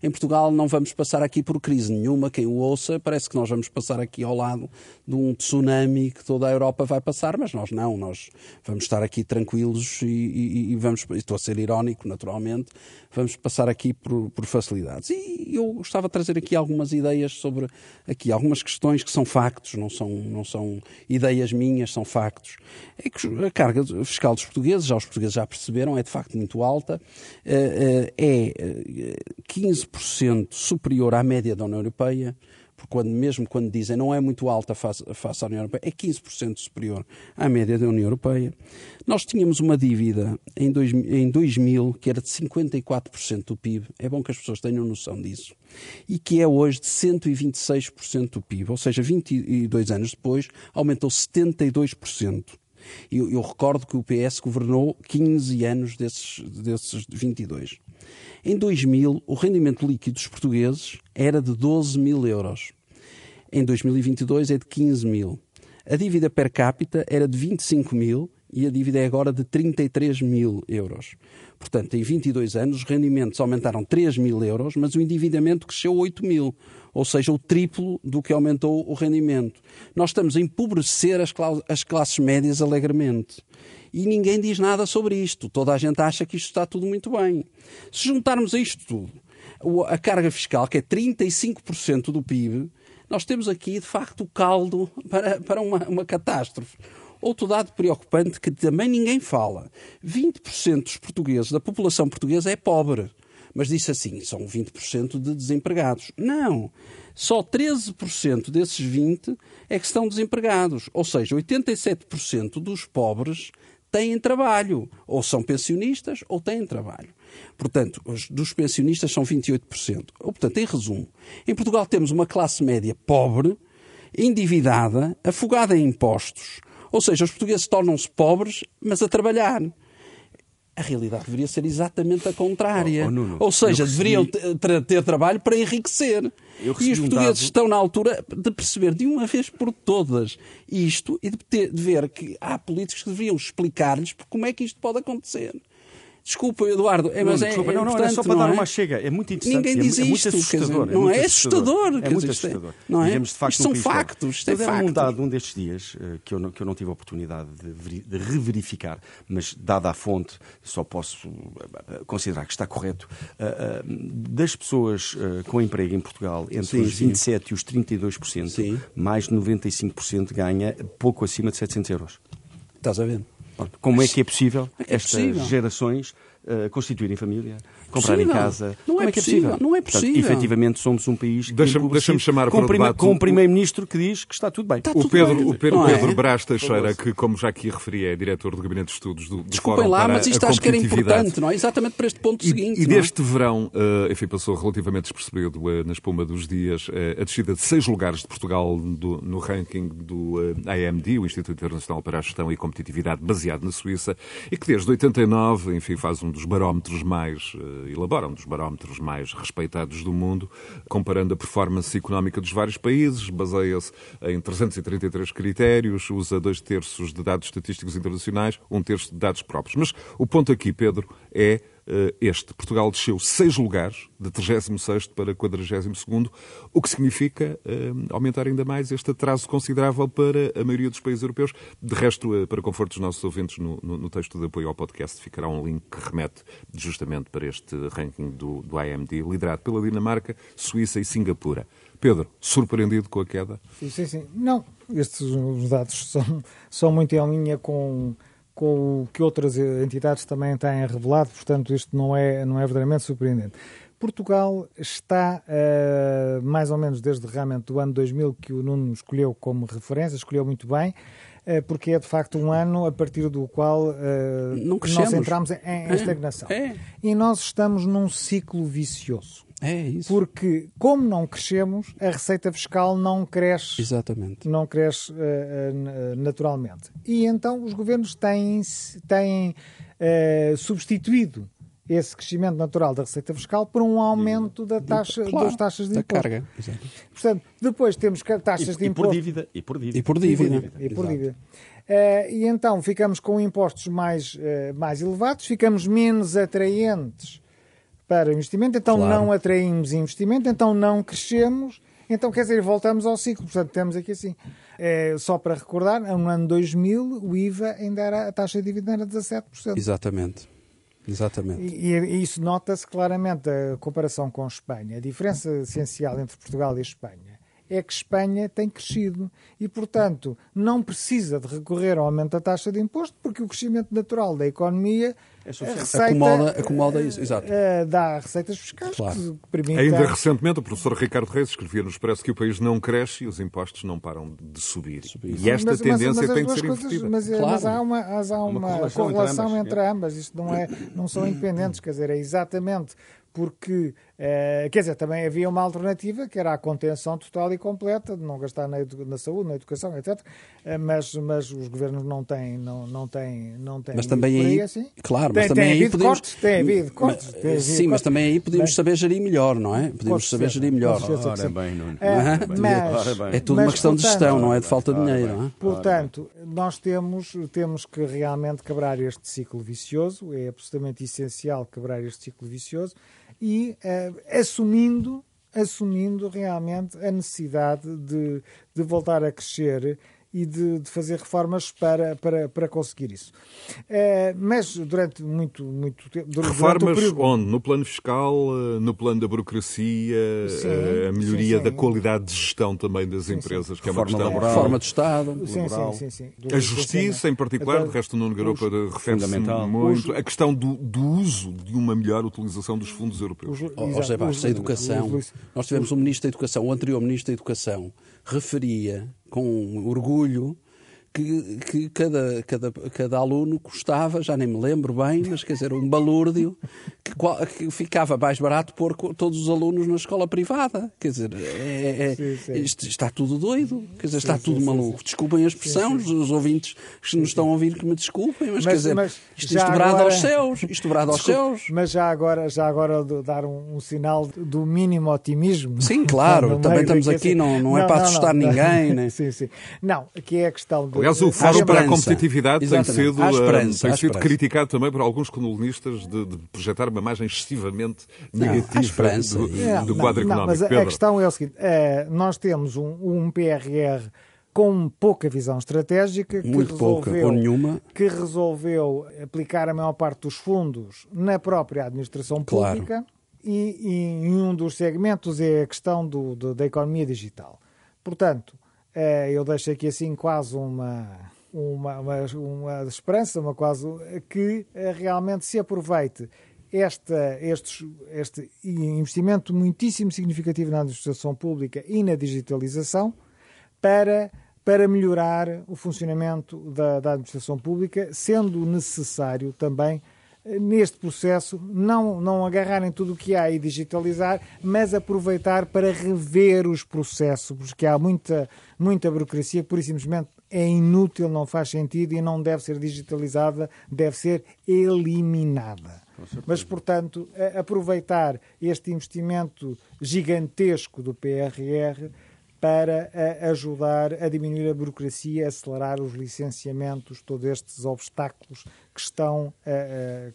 em Portugal não vamos passar aqui por crise nenhuma. Quem o ouça parece que nós vamos passar aqui ao lado de um tsunami que toda a Europa vai passar, mas nós não. Nós vamos estar aqui tranquilos e, e, e vamos. Estou a ser irónico, naturalmente. Vamos passar aqui por, por facilidades. E eu gostava de trazer aqui algumas ideias sobre aqui algumas questões que são factos, não são, não são ideias minhas, são factos. É que a carga fiscal dos portugueses, já os portugueses já perceberam, é de facto muito alta. Eh, eh, é 15% superior à média da União Europeia, porque quando, mesmo quando dizem não é muito alta face, face à União Europeia, é 15% superior à média da União Europeia. Nós tínhamos uma dívida em, dois, em 2000 que era de 54% do PIB, é bom que as pessoas tenham noção disso, e que é hoje de 126% do PIB, ou seja, 22 anos depois aumentou 72%. Eu, eu recordo que o PS governou 15 anos desses, desses 22. Em 2000, o rendimento líquido dos portugueses era de 12 mil euros. Em 2022 é de 15 mil. A dívida per capita era de 25 mil e a dívida é agora de 33 mil euros. Portanto, em 22 anos, os rendimentos aumentaram 3 mil euros, mas o endividamento cresceu 8 mil, ou seja, o triplo do que aumentou o rendimento. Nós estamos a empobrecer as, as classes médias alegremente e ninguém diz nada sobre isto. Toda a gente acha que isto está tudo muito bem. Se juntarmos a isto tudo, a carga fiscal, que é 35% do PIB, nós temos aqui, de facto, o caldo para, para uma, uma catástrofe. Outro dado preocupante que também ninguém fala: 20% dos portugueses, da população portuguesa, é pobre. Mas disse assim: são 20% de desempregados. Não! Só 13% desses 20% é que estão desempregados. Ou seja, 87% dos pobres têm trabalho, ou são pensionistas ou têm trabalho. Portanto, os dos pensionistas são 28%. Ou, portanto, em resumo, em Portugal temos uma classe média pobre, endividada, afogada em impostos. Ou seja, os portugueses tornam-se pobres, mas a trabalhar. A realidade deveria ser exatamente a contrária. Oh, oh, Nuno, Ou seja, deveriam ter, ter trabalho para enriquecer. E os portugueses um dado... estão na altura de perceber de uma vez por todas isto e de, ter, de ver que há políticos que deveriam explicar-lhes como é que isto pode acontecer. Desculpa, Eduardo, é, mas não, é, desculpa, é não, não, é só para dar é? uma chega. É muito interessante. Ninguém diz é, é muito assustador. Dizer, não é, assustador. É muito assustador. Não é? Vivemos, de facto, isto são factos. Isto é facto. um dado um destes dias eh, que eu não, que eu não tive a oportunidade de, de reverificar, mas dada a fonte, só posso eh, considerar que está correto. Eh, das pessoas com emprego em Portugal, entre sim, os 27% sim. e os 32%, sim. mais de 95% ganha pouco acima de 700 euros. Estás a ver? Como é que é possível é estas possível. gerações uh, constituírem família, comprarem casa? Não é, é, possível. É não é possível. Portanto, efetivamente somos um país deixa-me deixa chamar com, para o com um primeiro-ministro que diz que está tudo bem. Está o Pedro, bem. o Pedro, Pedro é? Brás Teixeira, que como já aqui referi é diretor do Gabinete de Estudos do, do Desculpem lá, mas isto acho que era importante, não é? Exatamente para este ponto e, seguinte. E deste é? verão, uh, enfim, passou relativamente despercebido uh, na espuma dos dias uh, a descida de seis lugares de Portugal do, no ranking do IMD, o Instituto Internacional para a Gestão e Competitividade, baseado na Suíça, e que desde 89, enfim, faz um dos barómetros mais, elabora um dos barómetros mais respeitados do mundo, comparando a performance económica dos vários países, baseia-se em 333 critérios, usa dois terços de dados estatísticos internacionais, um terço de dados próprios. Mas o ponto aqui, Pedro, é este. Portugal desceu seis lugares, de 36 para 42, o que significa uh, aumentar ainda mais este atraso considerável para a maioria dos países europeus. De resto, uh, para conforto dos nossos ouvintes, no, no, no, texto de apoio ao podcast ficará um link que remete justamente para este ranking do, do IMD, liderado pela Dinamarca, Suíça e Singapura. Pedro, surpreendido com a queda? Sim, sim, sim. Não, estes dados são, são muito em linha com com o que outras entidades também têm revelado, portanto isto não é, não é verdadeiramente surpreendente. Portugal está, uh, mais ou menos desde realmente o ano 2000, que o Nuno escolheu como referência, escolheu muito bem, uh, porque é de facto um ano a partir do qual uh, nós entramos em, em é, estagnação. É. E nós estamos num ciclo vicioso. É isso. Porque, como não crescemos, a receita fiscal não cresce. Exatamente. Não cresce uh, uh, naturalmente. E então os governos têm, têm uh, substituído esse crescimento natural da receita fiscal por um aumento da taxa, claro, das taxas de imposto. Da carga. Exato. Portanto, depois temos taxas e, de imposto. E por dívida. E por dívida. E por dívida. E por dívida. e então ficamos com impostos mais, mais elevados, ficamos menos atraentes para investimento, então claro. não atraímos investimento, então não crescemos, então quer dizer, voltamos ao ciclo. Portanto, temos aqui assim, é, só para recordar, no ano 2000 o IVA ainda era, a taxa de dividendo era 17%. Exatamente. Exatamente. E, e isso nota-se claramente a comparação com a Espanha. A diferença essencial entre Portugal e Espanha é que Espanha tem crescido e, portanto, não precisa de recorrer ao aumento da taxa de imposto, porque o crescimento natural da economia é receita, acomoda, acomoda isso, exato. Uh, dá receitas fiscais claro. que permitem... Ainda recentemente o professor Ricardo Reis escrevia no Expresso que o país não cresce e os impostos não param de subir. subir. E esta mas, tendência mas, mas tem de ser coisas, invertida. Mas, claro. mas, há uma, há uma, uma correlação, correlação entre ambas. Entre ambas. Isto não é, não são independentes, quer dizer, é exatamente porque, eh, quer dizer, também havia uma alternativa que era a contenção total e completa, de não gastar na, na saúde, na educação, etc. Eh, mas, mas os governos não têm, não, não têm, não têm. Mas também aí, aí assim. claro, tem, mas também tem aí podemos. Cortes, tem havido cortes. Mas, tem sim, mas também aí podemos saber gerir melhor, não é? Podemos saber gerir melhor. Ora bem, não, é, mas, é tudo mas, uma questão portanto, de gestão, não é de falta de dinheiro. Não é? Portanto, nós temos, temos que realmente quebrar este ciclo vicioso, é absolutamente essencial quebrar este ciclo vicioso e uh, assumindo, assumindo realmente a necessidade de, de voltar a crescer e de, de, fazer reformas para, para, para conseguir isso. Uh, mas durante muito, muito tempo. Reformas período... onde? No plano fiscal, eh, no plano da burocracia, sim, a melhoria sim, sim. da qualidade de gestão também das empresas, que é uma questão. Laboral. Reforma do Estado. Sim, sim, sim, A justiça, em particular, de resto, o Nuno Garopa refere-se muito. A questão do, do uso de uma melhor utilização dos fundos europeus. Os, oh, José Bastos, a educação. Nós tivemos um ministro da Educação, o anterior ministro da Educação, referia com orgulho que, que cada, cada, cada aluno custava, já nem me lembro bem, mas quer dizer, um balúrdio, que, que ficava mais barato pôr todos os alunos na escola privada. Quer dizer, é, é, sim, sim. Isto, está tudo doido, quer dizer, está sim, tudo maluco. Desculpem a expressão, os, ouvintes que nos estão a ouvir que me desculpem, mas, mas quer dizer, mas isto estourado agora... aos céus, isto estourado aos céus. Mas já agora, já agora dar um, um sinal do mínimo otimismo. Sim, claro, também estamos aqui, não, não, é para não, assustar não, ninguém. Né? sim, sim. Não, aqui é a questão do. Aliás, o Fórum para a Competitividade tem sido, uh, tem sido criticado também por alguns colunistas de, de projetar uma imagem excessivamente negativa do, do, quadro não, económico. Mas a, a, questão é o seguinte: é, nós temos um, um PRR com pouca visão estratégica, que Muito resolveu, pouca, ou nenhuma. que resolveu aplicar a maior parte dos fundos na própria administração pública claro. e, e, um dos segmentos é a questão do, do, da economia digital. Portanto, é, eu deixo aqui assim quase uma, uma, uma, uma esperança, uma quase que é, realmente se aproveite esta, este, este investimento muitíssimo significativo na administração pública e na digitalização para, para melhorar o funcionamento da, da administração pública, sendo necessário também neste processo não, não agarrarem tudo o que há e digitalizar, mas aproveitar para rever os processos, porque há muita, muita burocracia por simplesmente, é inútil, não faz sentido e não deve ser digitalizada, deve ser eliminada. Mas, portanto, aproveitar este investimento gigantesco do PRR para ajudar a diminuir a burocracia, acelerar os licenciamentos, todos estes obstáculos que estão,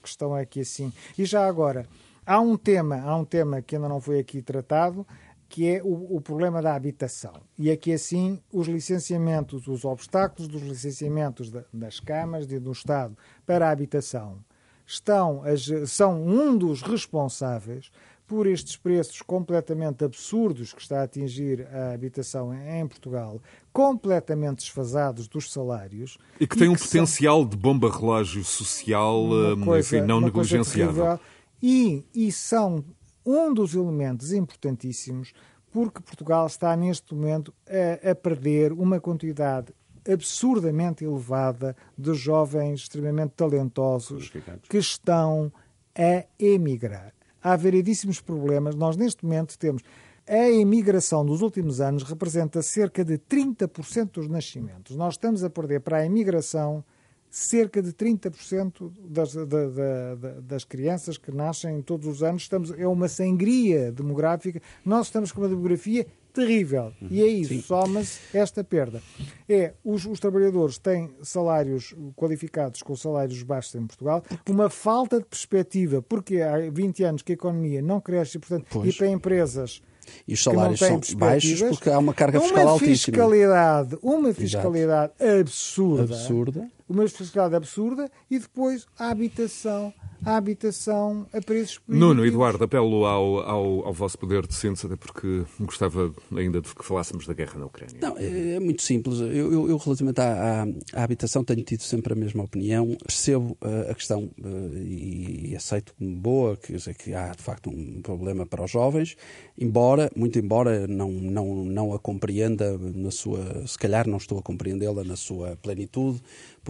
que estão aqui assim. E já agora, há um tema, há um tema que ainda não foi aqui tratado, que é o, o, problema da habitação. E aqui, assim, os licenciamentos, os obstáculos dos licenciamentos das câmaras e do Estado para a habitação estão, são um dos responsáveis por estes preços completamente absurdos que está a atingir a habitação em Portugal, completamente desfasados dos salários. E que tem e um que potencial são... de bomba-relógio social, hum, coisa, enfim, não negligenciável. E, e são um dos elementos importantíssimos porque Portugal está neste momento a, a perder uma quantidade absurdamente elevada de jovens extremamente talentosos que estão a emigrar. Há variedíssimos problemas. Nós, neste momento, temos a imigração dos últimos anos representa cerca de 30% dos nascimentos. Nós estamos a perder para a imigração cerca de 30% das, da, da, das crianças que nascem todos os anos. Estamos, é uma sangria demográfica. Nós estamos com uma demografia terrível. E é isso, soma-se esta perda. É, os, os, trabalhadores têm salários qualificados com salários baixos em Portugal, uma falta de perspectiva, porque há 20 anos que a economia não cresce, portanto, pois. e para empresas e os salários são baixos porque há uma carga fiscal uma altíssima. Fiscalidade, uma fiscalidade absurda. Absurda. Uma fiscalidade absurda e depois a habitação a habitação a preços Nuno, Eduardo, apelo ao, ao, ao, vosso poder de síntese, até porque gostava ainda de que falássemos da guerra na Ucrânia. Não, é, é muito simples. Eu, eu, eu relativamente à, à, à, habitação, tenho tido sempre a mesma opinião. Percebo uh, a questão uh, e, e, aceito como boa, que, dizer, que há de facto um problema para os jovens, embora, muito embora, não, não, não a compreenda na sua. Se calhar não estou a compreendê-la na sua plenitude,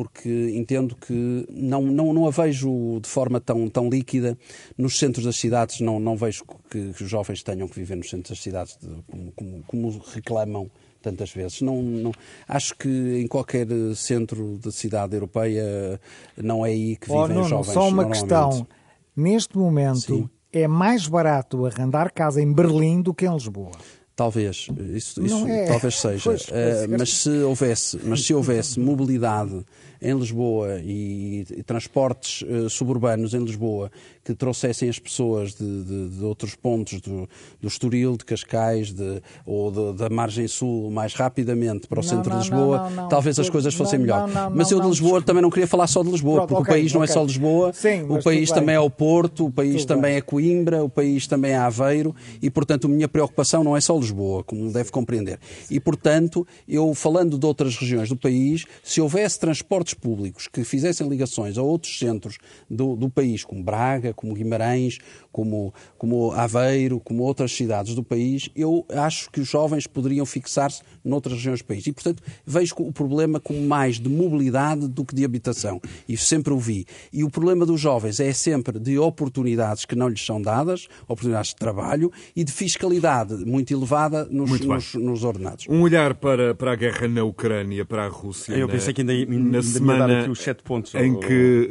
porque entendo que não, não, não a vejo de forma tão, tão líquida. Nos centros das cidades não, não vejo que, que os jovens tenham que viver nos centros das cidades de, como, como, como, reclamam tantas vezes. Não, não, acho que em qualquer centro de cidade europeia não é aí que vivem oh, não, os jovens. Só uma questão. Neste momento Sim. é mais barato arrendar casa em Berlim do que em Lisboa. Talvez, isso, isso é. talvez seja. Pois, pois, uh, mas se houvesse, mas se houvesse mobilidade em Lisboa e, e transportes uh, suburbanos em Lisboa que trouxessem as pessoas de, de, de outros pontos do, do Estoril, de Cascais de, ou de, da margem sul mais rapidamente para o não, centro não, de Lisboa, não, talvez as coisas fossem melhor. Mas eu de Lisboa também não queria falar só de Lisboa, Pronto, porque okay, o país não okay. é só Lisboa, Sim, o país também é o Porto, o país tudo também bem. é Coimbra, o país também é Aveiro e, portanto, a minha preocupação não é só Lisboa, como deve compreender. E, portanto, eu falando de outras regiões do país, se houvesse transportes públicos que fizessem ligações a outros centros do, do país, como Braga, como Guimarães, como, como Aveiro, como outras cidades do país, eu acho que os jovens poderiam fixar-se noutras regiões do país. E, portanto, vejo o problema como mais de mobilidade do que de habitação. Isso sempre o vi. E o problema dos jovens é sempre de oportunidades que não lhes são dadas, oportunidades de trabalho e de fiscalidade muito elevada nos, muito nos, nos ordenados. Um olhar para, para a guerra na Ucrânia, para a Rússia. Eu pensei que ainda, ainda na semana aqui os sete pontos em que,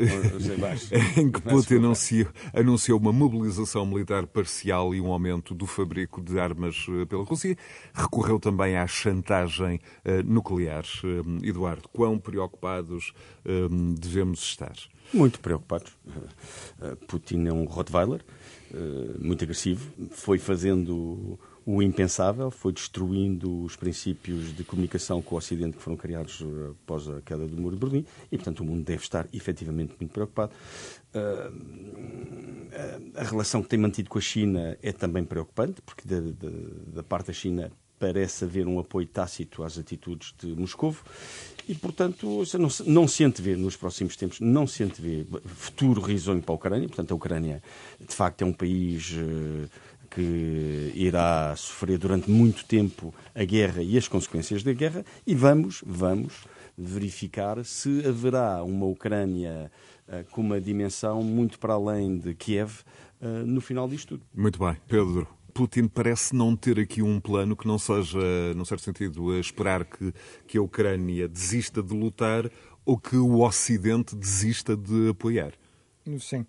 em que Putin anunciou, anunciou uma mobilização militar parcial e um aumento do fabrico de armas eh, pela Rússia. Recorreu também à chantagem uh, nuclear. Uh, Eduardo, quão preocupados devemos estar? Muito preocupados. Putin é um Rottweiler, muito agressivo. Foi fazendo o impensável, foi destruindo os princípios de comunicação com o Ocidente que foram criados eh, após a queda do Muro de Berlim e, portanto, o mundo deve estar efetivamente muito preocupado. Uh, a relação que tem mantido com a China é também preocupante, porque da, da, da parte da China parece haver um apoio tácito às atitudes de Moscou e, portanto, não, não se antevê nos próximos tempos, não se antevê futuro risonho para a Ucrânia. Portanto, a Ucrânia, de facto, é um país que irá sofrer durante muito tempo a guerra e as consequências da guerra e vamos, vamos verificar se haverá uma Ucrânia uh, com uma dimensão muito para além de Kiev uh, no final disto tudo. Muito bem. Pedro, Putin parece não ter aqui um plano que não seja, num certo sentido, a esperar que, que a Ucrânia desista de lutar ou que o Ocidente desista de apoiar. Sim.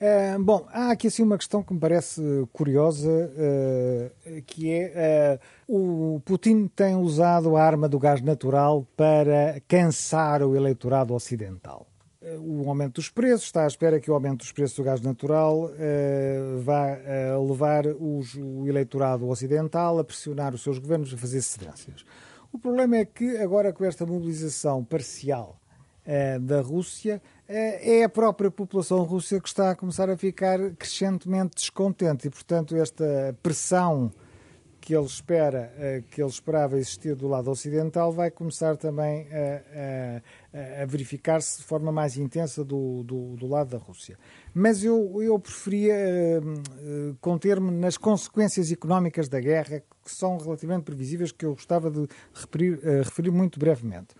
Uh, bom, há aqui assim uma questão que me parece curiosa, uh, que é uh, o Putin tem usado a arma do gás natural para cansar o eleitorado ocidental. O aumento dos preços, está à espera que o aumento dos preços do gás natural vá levar os, o eleitorado ocidental a pressionar os seus governos a fazer cedências. O problema é que agora com esta mobilização parcial da Rússia, é, é a própria população russa que está a começar a ficar crescentemente descontente e, portanto, esta pressão que ele espera, uh, que ele esperava existir do lado ocidental, vai começar também a, a, a verificar-se de forma mais intensa do, do, do, lado da Rússia. Mas eu, eu preferia uh, conter-me nas consequências económicas da guerra, que são relativamente previsíveis, que eu gostava de referir, referir muito brevemente.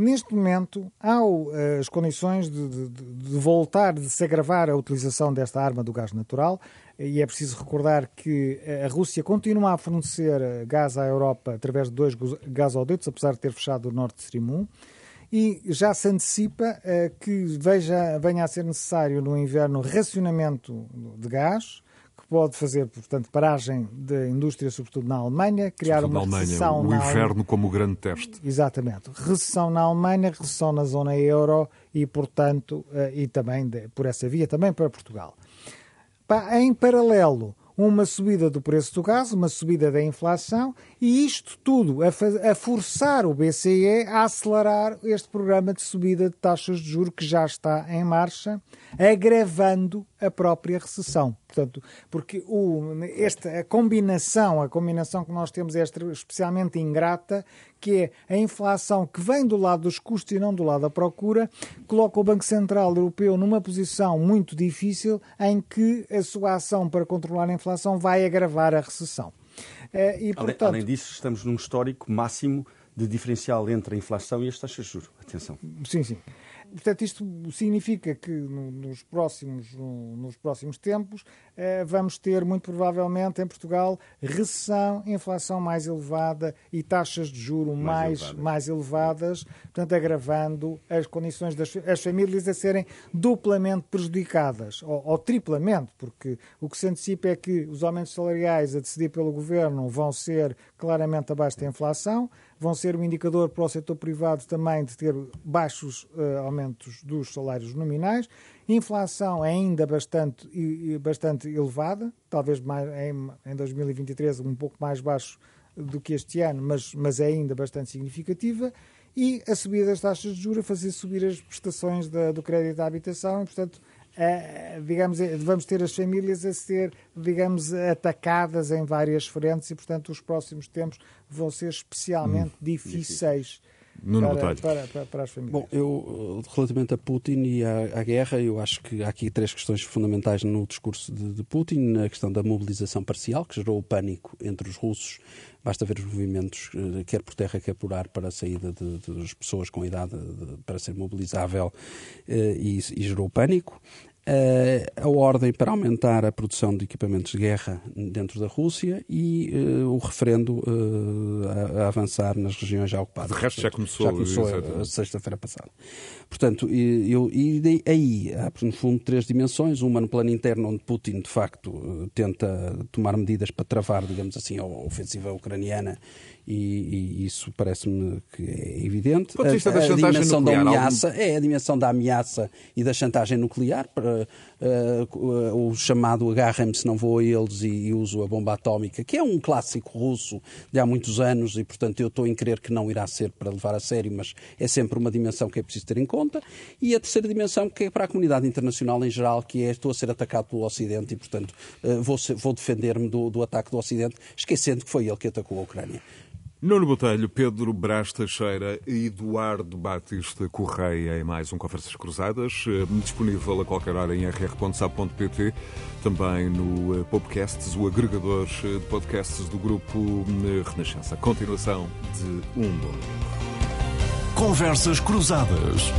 Neste momento, há uh, as condições de, de, de, voltar, de se agravar a utilização desta arma do gás natural, e é preciso recordar que a Rússia continua a fornecer eh, gás à Europa através de dois gasodutos, apesar de ter fechado o Nord Stream 1, e já se antecipa que veja, venha a ser necessário no inverno racionamento de gás, pode fazer, portanto, paragem da indústria, sobretudo na Alemanha, criar uma Alemanha, recessão... O inferno como grande teste. Exatamente. Recessão na Alemanha, recessão na zona euro e, portanto, eh, e também, por essa via, também para Portugal. Em paralelo, uma subida do preço do gás, uma subida da inflação e isto tudo a, a, forçar o BCE a acelerar este programa de subida de taxas de juros que já está em marcha, agravando a própria recessão. Portanto, porque o, esta, a combinação, a combinação que nós temos é especialmente ingrata, que é a inflação que vem do lado dos custos e não do lado da procura, coloca o Banco Central Europeu numa posição muito difícil em que a sua ação para controlar a inflação vai agravar a recessão. Eh, e, portanto... além, além disso, estamos num histórico máximo de diferencial entre a inflação e as taxas de juros. Atenção. Sim, sim. Portanto, isto significa que nos próximos, nos próximos tempos eh, vamos ter, muito provavelmente, em Portugal, recessão, inflação mais elevada e taxas de juro mais, mais, mais elevadas, portanto, agravando as condições das as famílias a serem duplamente prejudicadas, ou, ou triplamente, porque o que se antecipa é que os aumentos salariais a decidir pelo Governo vão ser claramente abaixo da inflação, vão ser um indicador para o setor privado também de ter baixos uh, aumentos dos salários nominais. Inflação ainda bastante, bastante elevada, talvez mais, em, em 2023 um pouco mais baixo do que este ano, mas, mas é ainda bastante significativa. E a subida das taxas de juros a fazer subir as prestações da, do crédito à habitação e, portanto, digamos, vamos ter as famílias a ser, digamos, atacadas em várias frentes e, portanto, os próximos tempos vão ser especialmente hum, difíceis. Nuno para, para, para, para, as famílias. Bom, eu, relativamente a Putin e à, à, guerra, eu acho que há aqui três questões fundamentais no discurso de, de, Putin. A questão da mobilização parcial, que gerou o pânico entre os russos. Basta ver os movimentos, eh, quer por terra, quer por ar, para a saída de, de, das pessoas com idade de, para ser mobilizável eh, e, e gerou pânico. Uh, a ordem para aumentar a produção de equipamentos de guerra dentro da Rússia e uh, o referendo uh, a, a, avançar nas regiões já ocupadas. De resto, já começou, já começou a, a sexta-feira passada. Portanto, eu, e aí há, no fundo, três dimensões. Uma no plano interno, onde Putin, de facto, tenta tomar medidas para travar, digamos assim, a ofensiva ucraniana e, e isso parece-me que é evidente. A, a, dimensão nuclear, da ameaça algum... é a dimensão da ameaça e da chantagem nuclear, para, uh, o chamado agarrem-me se não vou a eles e, e, uso a bomba atómica, que é um clássico russo de há muitos anos e, portanto, eu estou em crer que não irá ser para levar a sério, mas é sempre uma dimensão que é preciso ter em conta. E a terceira dimensão, que é para a comunidade internacional em geral, que é estou a ser atacado pelo Ocidente e, portanto, uh, vou, vou defender-me do, do ataque do Ocidente, esquecendo que foi ele que atacou a Ucrânia. Nuno Botelho, Pedro Brás Teixeira e Eduardo Batista Correia em mais um Conversas Cruzadas, eh, disponível a qualquer hora em rr.sab.pt, também no eh, Podcasts, o agregador eh, de podcasts do grupo Renascença. Continuação de um. Conversas Cruzadas.